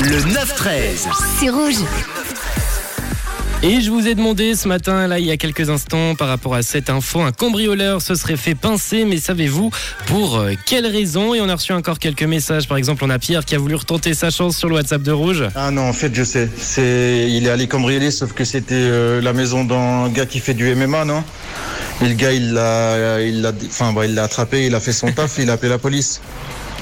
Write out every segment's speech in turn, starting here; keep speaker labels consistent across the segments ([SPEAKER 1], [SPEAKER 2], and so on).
[SPEAKER 1] Le 9-13.
[SPEAKER 2] C'est rouge.
[SPEAKER 3] Et je vous ai demandé ce matin, là, il y a quelques instants, par rapport à cette info, un cambrioleur se serait fait pincer, mais savez-vous pour euh, quelle raison? Et on a reçu encore quelques messages. Par exemple, on a Pierre qui a voulu retenter sa chance sur le WhatsApp de Rouge.
[SPEAKER 4] Ah non, en fait, je sais. C'est, il est allé cambrioler, sauf que c'était euh, la maison d'un gars qui fait du MMA, non? Et le gars, il l'a, il l'a, enfin, bah, il l'a attrapé, il a fait son taf, il a appelé la police.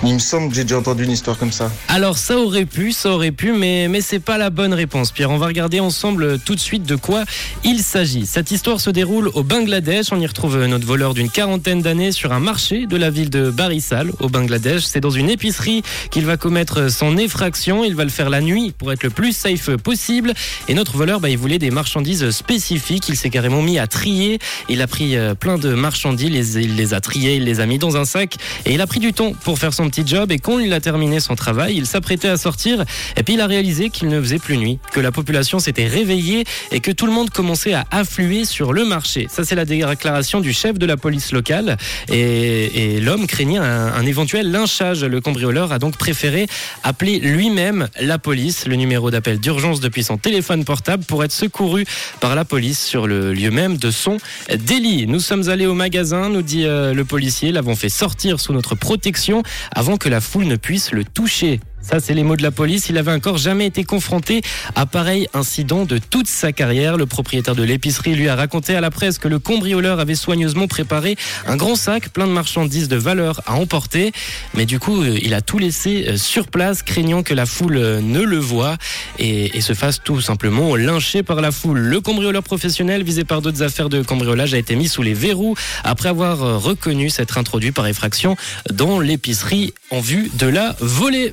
[SPEAKER 4] Il me semble que j'ai déjà entendu une histoire comme ça.
[SPEAKER 3] Alors ça aurait pu, ça aurait pu, mais, mais c'est pas la bonne réponse, Pierre. On va regarder ensemble euh, tout de suite de quoi il s'agit. Cette histoire se déroule au Bangladesh. On y retrouve euh, notre voleur d'une quarantaine d'années sur un marché de la ville de Barisal, au Bangladesh. C'est dans une épicerie qu'il va commettre euh, son effraction. Il va le faire la nuit pour être le plus safe possible. Et notre voleur, bah, il voulait des marchandises spécifiques. Il s'est carrément mis à trier. Il a pris plein de marchandises, il les a triées, il les a mis dans un sac. Et il a pris du temps pour faire son job et quand il a terminé son travail, il s'apprêtait à sortir et puis il a réalisé qu'il ne faisait plus nuit, que la population s'était réveillée et que tout le monde commençait à affluer sur le marché. Ça c'est la déclaration du chef de la police locale et, l'homme craignait un, un, éventuel lynchage. Le cambrioleur a donc préféré appeler lui-même la police, le numéro d'appel d'urgence depuis son téléphone portable pour être secouru par la police sur le lieu même de son délit. Nous sommes allés au magasin, nous dit euh, le policier, l'avons fait sortir sous notre protection avant que la foule ne puisse le toucher. Ça, c'est les mots de la police. Il avait encore jamais été confronté à pareil incident de toute sa carrière. Le propriétaire de l'épicerie lui a raconté à la presse que le cambrioleur avait soigneusement préparé un grand sac plein de marchandises de valeur à emporter. Mais du coup, euh, il a tout laissé euh, sur place, craignant que la foule euh, ne le voie et, se fasse tout simplement lyncher par la foule. Le cambrioleur professionnel visé par d'autres affaires de cambriolage a été mis sous les verrous après avoir reconnu s'être introduit par effraction dans l'épicerie en vue de la voler.